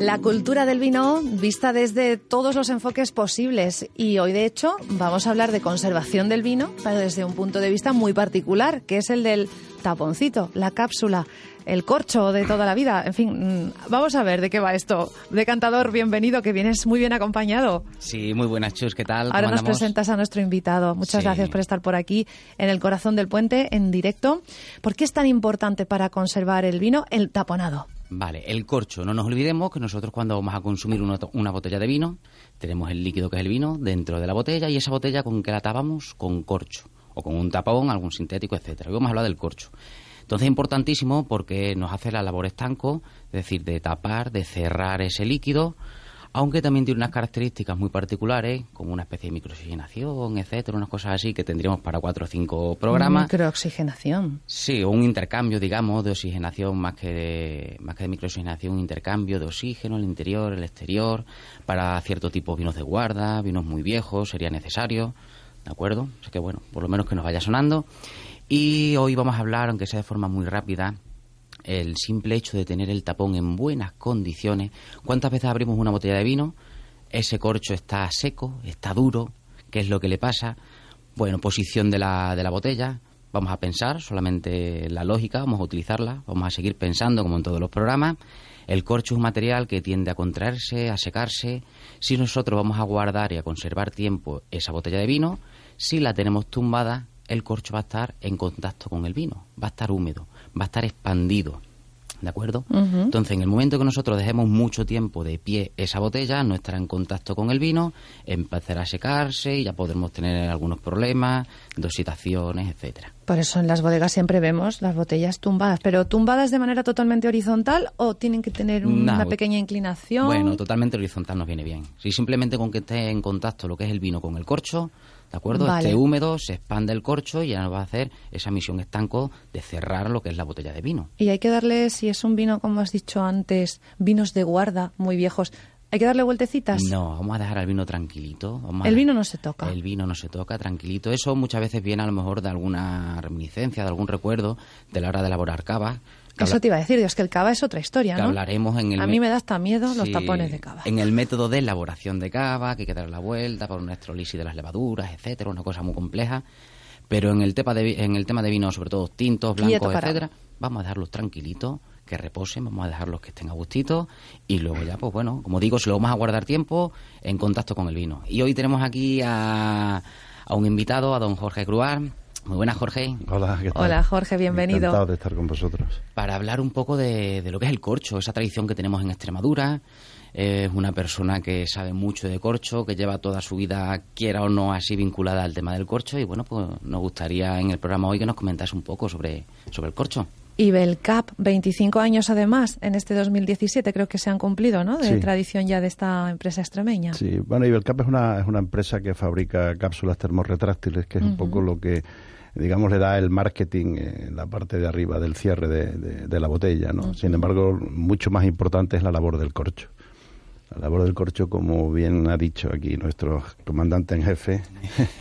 La cultura del vino vista desde todos los enfoques posibles y hoy de hecho vamos a hablar de conservación del vino, pero desde un punto de vista muy particular, que es el del taponcito, la cápsula, el corcho de toda la vida. En fin, mm, vamos a ver de qué va esto. Decantador, bienvenido, que vienes muy bien acompañado. Sí, muy buenas, Chus, ¿qué tal? Ahora ¿Cómo nos andamos? presentas a nuestro invitado. Muchas Sí. gracias por estar por aquí en el corazón del puente en directo. ¿Por qué es tan importante para conservar el vino el taponado? Vale, el corcho. No nos olvidemos que nosotros cuando vamos a consumir una, una botella de vino, tenemos el líquido que es el vino dentro de la botella y esa botella con que la tapamos con corcho o con un tapón, algún sintético, etcétera. Hoy vamos a hablar del corcho. Entonces es importantísimo porque nos hace la labor estanco, es decir, de tapar, de cerrar ese líquido, aunque también tiene unas características muy particulares, como una especie de microoxigenación, etcétera, unas cosas así que tendríamos para cuatro o cinco programas. Microoxigenación. Sí, o un intercambio, digamos, de oxigenación más que de, más que de microoxigenación, un intercambio de oxígeno, el interior, el exterior, para cierto tipo de vinos de guarda, vinos muy viejos, sería necesario, ¿de acuerdo? Así que bueno, por lo menos que nos vaya sonando. Y hoy vamos a hablar, aunque sea de forma muy rápida, el simple hecho de tener el tapón en buenas condiciones. ¿Cuántas veces abrimos una botella de vino? Ese corcho está seco, está duro. ¿Qué es lo que le pasa? Bueno, posición de la, de la botella. Vamos a pensar solamente la lógica, vamos a utilizarla, vamos a seguir pensando como en todos los programas. El corcho es un material que tiende a contraerse, a secarse. Si nosotros vamos a guardar y a conservar tiempo esa botella de vino, si la tenemos tumbada, el corcho va a estar en contacto con el vino, va a estar húmedo, va a estar expandido. ¿De acuerdo? Entonces, en el momento que nosotros dejemos mucho tiempo de pie esa botella, no estará en contacto con el vino, empezará a secarse y ya podremos tener algunos problemas, dosificaciones, etcétera. Por eso en las bodegas siempre vemos las botellas tumbadas, pero tumbadas de manera totalmente horizontal o tienen que tener una No. pequeña inclinación. Bueno, totalmente horizontal nos viene bien. Si simplemente con que esté en contacto lo que es el vino con el corcho, ¿de acuerdo? Vale. Esté húmedo, se expande el corcho y ya nos va a hacer esa misión estanco de cerrar lo que es la botella de vino. Y hay que darle, si es un vino, como has dicho antes, vinos de guarda muy viejos, hay que darle vueltecitas. No, vamos a dejar al vino tranquilito. vamos El vino no se toca. El vino no se toca, tranquilito. Eso muchas veces viene a lo mejor de alguna reminiscencia, de algún recuerdo de la hora de elaborar cava. Eso habla- te iba a decir, Dios, que el cava es otra historia, que ¿no? hablaremos en el A mí me da hasta miedo los tapones de cava. En el método de elaboración de cava, que hay que dar la vuelta por una electrolisis de las levaduras, etcétera, una cosa muy compleja. Pero en el tema de, en el tema de vinos, sobre todo tintos, blancos, etcétera, vamos a dejarlos tranquilitos, que reposen, vamos a dejarlos que estén a gustito y luego ya, pues bueno, como digo, se lo vamos a guardar tiempo en contacto con el vino. Y hoy tenemos aquí a, a un invitado, a don Jorge Cruar. Muy buenas, Jorge. Hola, ¿qué tal? Hola, Jorge, bienvenido. Encantado de estar con vosotros. para hablar un poco de, de lo que es el corcho, esa tradición que tenemos en Extremadura. Es una persona que sabe mucho de corcho, que lleva toda su vida, quiera o no, así vinculada al tema del corcho. Y bueno, pues nos gustaría en el programa hoy que nos comentase un poco sobre, sobre el corcho. Y Belcap, 25 años además, en este 2017 creo que se han cumplido, ¿no? De Sí. tradición ya de esta empresa extremeña. Sí, bueno, Ibercap es una, es una empresa que fabrica cápsulas termorretráctiles, que es un poco lo que, digamos, le da el marketing en la parte de arriba del cierre de, de- de la botella, ¿no? Sin embargo, mucho más importante es la labor del corcho. La labor del corcho, como bien ha dicho aquí nuestro comandante en jefe,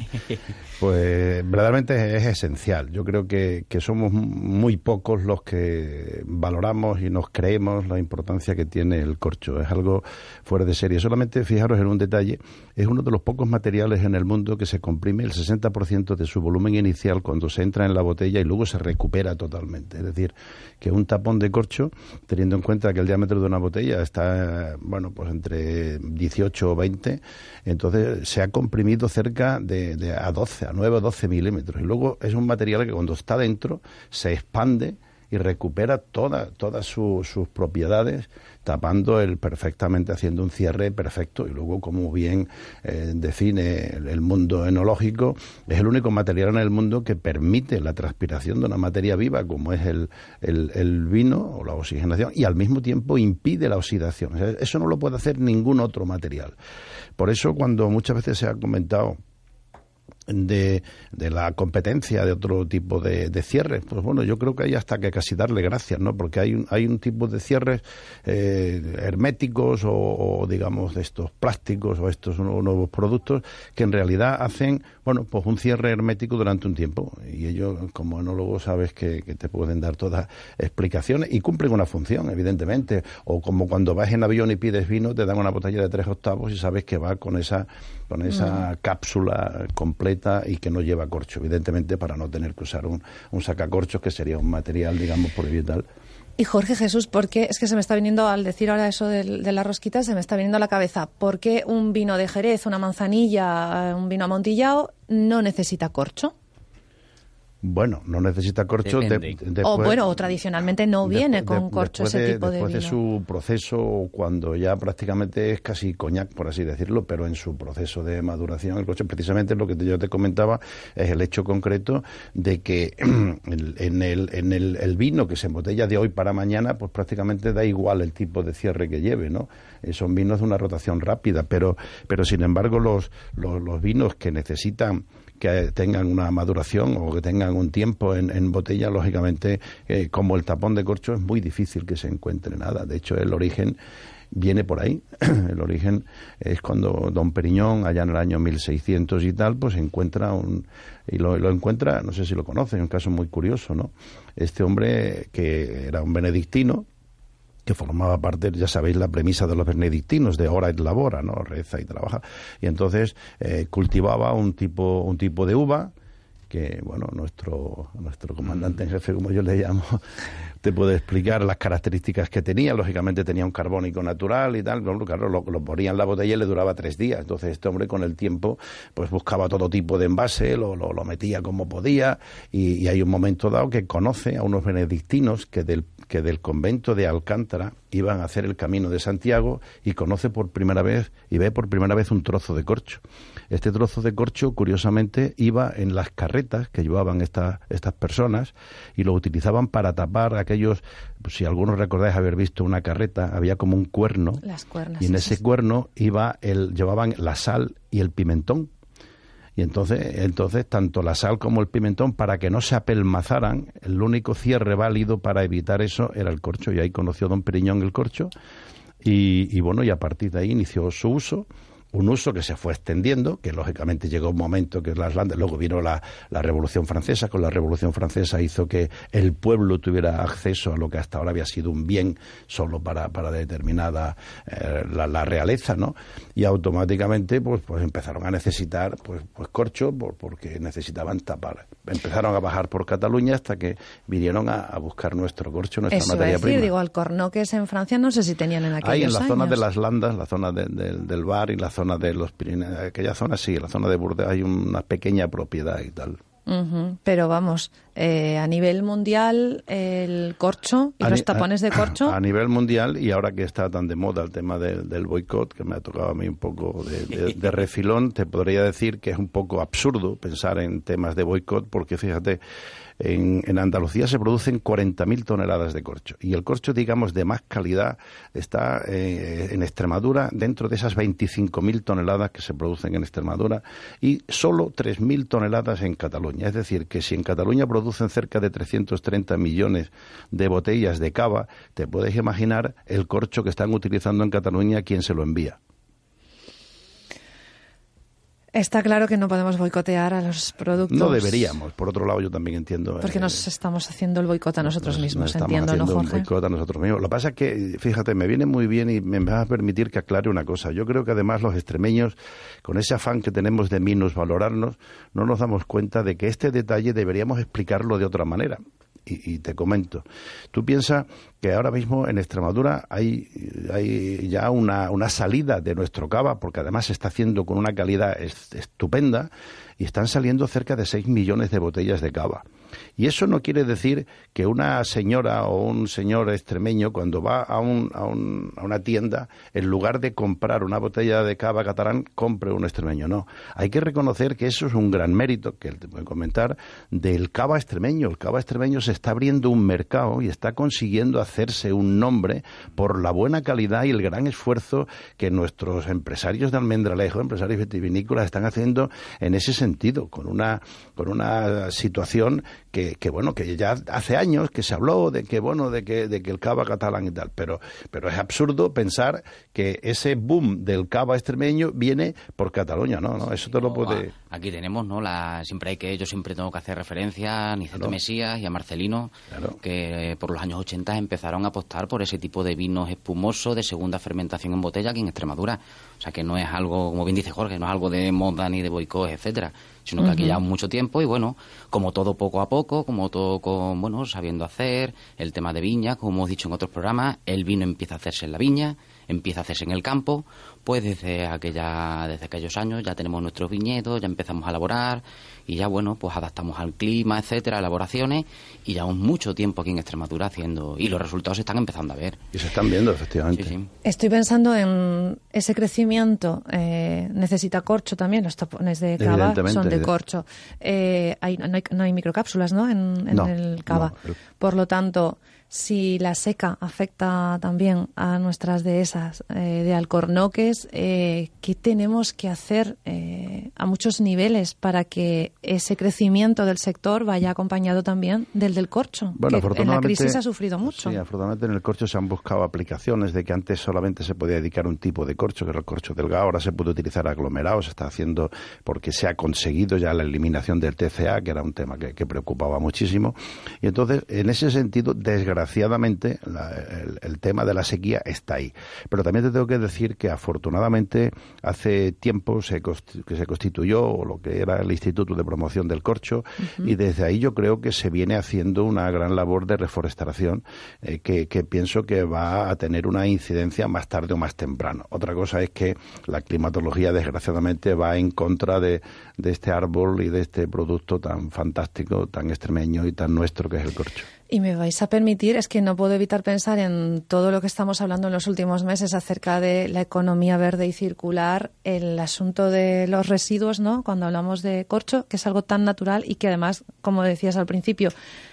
pues verdaderamente es esencial. Yo creo que, que somos muy pocos los que valoramos y nos creemos la importancia que tiene el corcho. Es algo fuera de serie. Solamente fijaros en un detalle, es uno de los pocos materiales en el mundo que se comprime el 60% de su volumen inicial cuando se entra en la botella y luego se recupera totalmente. Es decir, que un tapón de corcho, teniendo en cuenta que el diámetro de una botella está, bueno, pues entre 18 o 20, entonces se ha comprimido cerca de, de a 12, a 9 o 12 milímetros. Y luego es un material que cuando está dentro se expande y recupera toda, todas sus propiedades tapando el perfectamente, haciendo un cierre perfecto. Y luego, como bien eh, define el, mundo enológico, es el único material en el mundo que permite la transpiración de una materia viva, como es el, el, vino o la oxigenación, y al mismo tiempo impide la oxidación. eso no lo puede hacer ningún otro material. Por eso, cuando muchas veces se ha comentado de, de, la competencia de otro tipo de, de, cierres. Pues bueno, yo creo que hay hasta que casi darle gracias, ¿no? Porque hay un, hay un tipo de cierres eh, herméticos o, digamos, de estos plásticos o estos nuevos productos que en realidad hacen, bueno, pues un cierre hermético durante un tiempo. Y ellos, como enólogos, sabes que, que te pueden dar todas explicaciones y cumplen una función, evidentemente. O como cuando vas en avión y pides vino, te dan una botella de tres octavos y sabes que va con esa, con esa mm. cápsula completa y que no lleva corcho, evidentemente para no tener que usar un, un sacacorchos que sería un material, digamos, por tal. Y Jorge Jesús, ¿por qué? Es que se me está viniendo, al decir ahora eso de, de la rosquita, se me está viniendo a la cabeza. ¿Por qué un vino de Jerez, una manzanilla, un vino amontillado no necesita corcho? Bueno, no necesita corcho. o bueno, o tradicionalmente no viene con corcho ese tipo de Después de su proceso, cuando ya prácticamente es casi coñac, por así decirlo, pero en su proceso de maduración, el corcho, precisamente lo que yo te comentaba, es el hecho concreto de que en, el, en el, vino que se embotella de hoy para mañana, pues prácticamente da igual el tipo de cierre que lleve, ¿no? Eh, son vinos de una rotación rápida, pero, pero sin embargo los, los vinos que necesitan que tengan una maduración o que tengan un tiempo en, botella, lógicamente, eh, como el tapón de corcho, es muy difícil que se encuentre nada. De hecho, el origen viene por ahí. el origen es cuando Don Periñón, allá en el año 1600 y tal, pues encuentra un. Y lo, lo encuentra, no sé si lo conocen, un caso muy curioso, ¿no? Este hombre que era un benedictino, que formaba parte, ya sabéis, la premisa de los benedictinos, de ora et labora, ¿no? Reza y trabaja. Y entonces eh, cultivaba un tipo, un tipo de uva que, bueno, nuestro, nuestro comandante en jefe, como yo le llamo, te puede explicar las características que tenía. Lógicamente tenía un carbónico natural y tal. Claro, lo, lo ponía en la botella y le duraba tres días. Entonces este hombre con el tiempo pues buscaba todo tipo de envase, lo, lo, metía como podía y, y hay un momento dado que conoce a unos benedictinos que del que del convento de Alcántara iban a hacer el camino de Santiago y conoce por primera vez y ve por primera vez un trozo de corcho. Este trozo de corcho, curiosamente, iba en las carretas que llevaban estas estas personas y lo utilizaban para tapar aquellos, pues, si algunos recordáis haber visto una carreta, había como un cuerno y en ese cuerno iba el, llevaban la sal y el pimentón y entonces, entonces, tanto la sal como el pimentón, para que no se apelmazaran, el único cierre válido para evitar eso era el corcho. Y ahí conoció don Periñón el corcho. Y, y bueno, y a partir de ahí inició su uso un uso que se fue extendiendo, que lógicamente llegó un momento que las landas, luego vino la, la, Revolución Francesa, con la Revolución Francesa hizo que el pueblo tuviera acceso a lo que hasta ahora había sido un bien solo para, para determinada eh, la, realeza, ¿no? Y automáticamente pues, pues empezaron a necesitar pues, pues corcho porque necesitaban tapar. Empezaron a bajar por Cataluña hasta que vinieron a, buscar nuestro corcho, nuestra Eso materia decir, prima. digo, Alcornoques en Francia no sé si tenían en aquellos Ahí en la años. zona de las landas, la zona del bar y la zona de los Pirineos, aquella zona sí, en la zona de Burdeos hay una pequeña propiedad y tal. Pero vamos, eh, a nivel mundial, el corcho y los tapones de corcho. A nivel mundial, y ahora que está tan de moda el tema del boicot, que me ha tocado a mí un poco de, de, refilón, te podría decir que es un poco absurdo pensar en temas de boicot, porque fíjate, en, Andalucía se producen 40.000 toneladas de corcho y el corcho, digamos, de más calidad está eh, en Extremadura dentro de esas 25.000 toneladas que se producen en Extremadura y solo 3.000 toneladas en Cataluña. Es decir, que si en Cataluña producen cerca de 330 millones de botellas de cava, te puedes imaginar el corcho que están utilizando en Cataluña, quién se lo envía. Está claro que no podemos boicotear a los productos. No deberíamos. Por otro lado, yo también entiendo. Porque nos eh, estamos haciendo el boicot a nosotros mismos, nos entiendo, ¿no, Jorge? Un boicot a nosotros mismos. Lo que pasa es que, fíjate, me viene muy bien y me va a permitir que aclare una cosa. Yo creo que además los extremeños, con ese afán que tenemos de valorarnos, no nos damos cuenta de que este detalle deberíamos explicarlo de otra manera y, te comento. Tú piensas que ahora mismo en Extremadura hay, hay ya una, una, salida de nuestro cava, porque además se está haciendo con una calidad estupenda, y están saliendo cerca de 6 millones de botellas de cava. Y eso no quiere decir que una señora o un señor extremeño, cuando va a, un, a, un, a una tienda, en lugar de comprar una botella de cava catalán, compre un extremeño. No. Hay que reconocer que eso es un gran mérito, que te voy a comentar, del cava extremeño. El cava extremeño se está abriendo un mercado y está consiguiendo hacerse un nombre por la buena calidad y el gran esfuerzo que nuestros empresarios de almendralejo, empresarios vitivinícolas, están haciendo en ese sentido, con una, con una situación que, que, bueno, que ya hace años que se habló de que, bueno, de que, de que el cava catalán y tal, pero, pero es absurdo pensar que ese boom del cava extremeño viene por Cataluña, ¿no? ¿no? Eso te lo puede... Aquí tenemos, ¿no? La, siempre hay que, yo siempre tengo que hacer referencia a Niceto Mesías y a Marcelino, que por los años 80 empezaron a apostar por ese tipo de vinos espumosos de segunda fermentación en botella aquí en Extremadura. O sea que no es algo, como bien dice Jorge, no es algo de moda ni de boicot, etcétera, sino que aquí ya mucho tiempo y bueno, como todo poco a poco, como todo con, bueno, sabiendo hacer, el tema de viña, como hemos dicho en otros programas, el vino empieza a hacerse en la viña, empieza a hacerse en el campo, pues desde aquella desde aquellos años ya tenemos nuestros viñedos, ya empezamos a elaborar y ya bueno, pues adaptamos al clima, etcétera, elaboraciones y llevamos mucho tiempo aquí en Extremadura haciendo y los resultados se están empezando a ver. Y se están viendo efectivamente. Sí, sí. Estoy pensando en ese crecimiento. eh, necesita corcho también. Los tapones de cava Evidentemente, son de de- corcho. Eh, hay- no, hay, no hay microcápsulas, ¿no? En, en No, el cava. no, el- Por lo tanto, si la seca afecta también a nuestras dehesas eh, de alcornoques, eh, ¿qué tenemos que hacer eh, a muchos niveles para que ese crecimiento del sector vaya acompañado también del del corcho? que en la crisis ha sufrido mucho. Sí, afortunadamente en el corcho se han buscado aplicaciones de que antes solamente se podía dedicar un tipo de corcho, que era el corcho delgado, ahora se puede utilizar aglomerado, se está haciendo porque se ha conseguido ya la eliminación del TCA, que era un tema que, que preocupaba muchísimo. Y entonces, en ese sentido, desgraciadamente, la- el, el tema de la sequía está ahí. Pero también te tengo que decir que afortunadamente hace tiempo se, que se constituyó lo que era el Instituto de Promoción del Corcho y desde ahí yo creo que se viene haciendo una gran labor de reforestación eh, que, que pienso que va a tener una incidencia más tarde o más temprano. Otra cosa es que la climatología desgraciadamente va en contra de, de este árbol y de este producto tan fantástico, tan extremeño y tan nuestro que es el corcho. Y me vais a permitir, es que no puedo evitar pensar en todo lo que estamos hablando en los últimos meses acerca de la economía verde y circular, el asunto de los residuos, ¿no? Cuando hablamos de corcho, que es algo tan natural y que además, como decías al principio,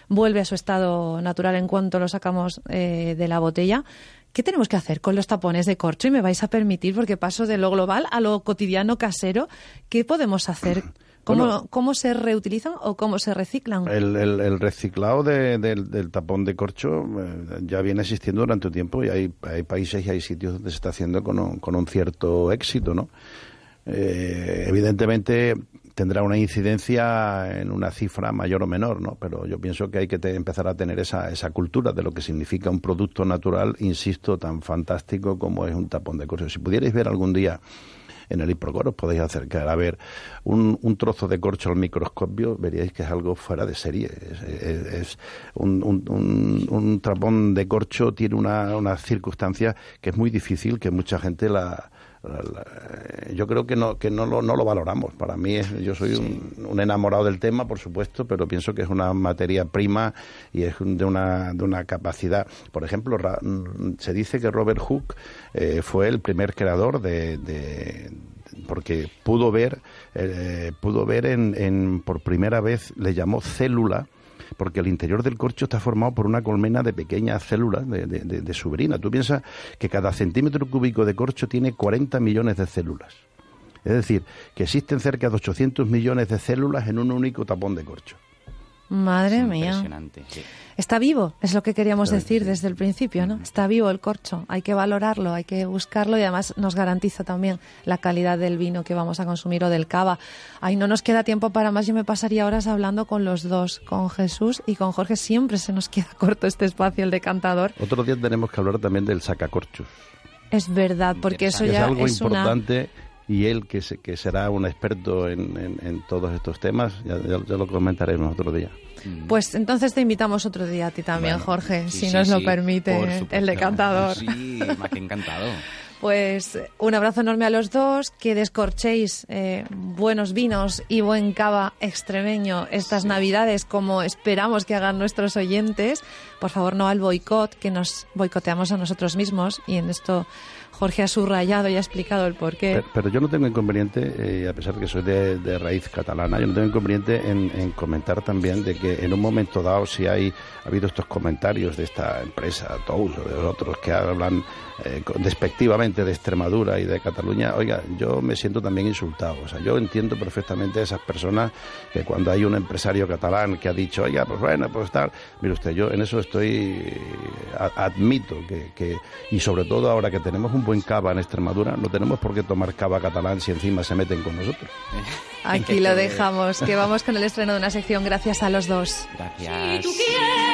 vuelve a su estado natural en cuanto lo sacamos eh, de la botella. ¿Qué tenemos que hacer con los tapones de corcho? Y me vais a permitir, porque paso de lo global a lo cotidiano casero, ¿qué podemos hacer? ¿Cómo, Bueno. cómo se reutilizan o cómo se reciclan? El, el- el reciclado de- del, del tapón de corcho eh, ya viene existiendo durante un tiempo y hay, hay países y hay sitios donde se está haciendo con un, con un cierto éxito, ¿no? Eh, evidentemente tendrá una incidencia en una cifra mayor o menor, ¿no? Pero yo pienso que hay que te- empezar a tener esa, esa cultura de lo que significa un producto natural, insisto, tan fantástico como es un tapón de corcho. Si pudierais ver algún día en el Hiprocor podéis acercar a ver un, un trozo de corcho al microscopio, veríais que es algo fuera de serie. Es, un- un trapón de corcho tiene una, una circunstancia que es muy difícil, que mucha gente la... yo creo que no que no lo, no lo valoramos. Para mí, es, yo soy un, un enamorado del tema, por supuesto, pero pienso que es una materia prima y es de una, de una capacidad. Por ejemplo, ra- se dice que Robert Hooke eh, fue el primer creador de- de, porque pudo ver eh, pudo ver en, en- por primera vez le llamó célula porque el interior del corcho está formado por una colmena de pequeñas células de, suberina. Tú piensas que cada centímetro cúbico de corcho tiene 40 millones de células. Es decir, que existen cerca de 800 millones de células en un único tapón de corcho. Madre mía. Impresionante. sí. Está vivo, es lo que queríamos decir sí. desde el principio, ¿no? Está vivo el corcho, hay que valorarlo, hay que buscarlo y además nos garantiza también la calidad del vino que vamos a consumir o del cava. Ay, no nos queda tiempo para más, yo me pasaría horas hablando con los dos, con Jesús y con Jorge, siempre se nos queda corto este espacio, el decantador. Otro día tenemos que hablar también del sacacorchos. Es verdad, porque eso que es ya algo es una... y él que, se- que será un experto en, en- en todos estos temas, ya, ya- ya lo comentaremos otro día. Pues entonces te invitamos otro día a ti también, Bueno, Jorge, sí, si sí, nos lo sí, permite por el decantador. Sí, más que encantado. Pues un abrazo enorme a los dos, que descorchéis eh, buenos vinos y buen cava extremeño estas navidades como esperamos que hagan nuestros oyentes. Por favor, no al boicot, que nos boicoteamos a nosotros mismos y en esto Jorge ha subrayado y ha explicado el porqué. Pero, yo no tengo inconveniente, eh, a pesar de que soy de, de raíz catalana, yo no tengo inconveniente en, en comentar también de que en un momento dado, si hay ha habido estos comentarios de esta empresa, Tous o de otros que hablan eh, despectivamente de Extremadura y de Cataluña, oiga, yo me siento también insultado. O sea, yo entiendo perfectamente a esas personas que cuando hay un empresario catalán que ha dicho, oiga, pues bueno, pues tal. Mire usted, yo en eso estoy, eh, admito que, que, y sobre todo ahora que tenemos un buen cava en Extremadura, no tenemos por qué tomar cava catalán si encima se meten con nosotros. Aquí lo dejamos, que vamos con el estreno de una sección gracias a los dos. Gracias. Si tú quieres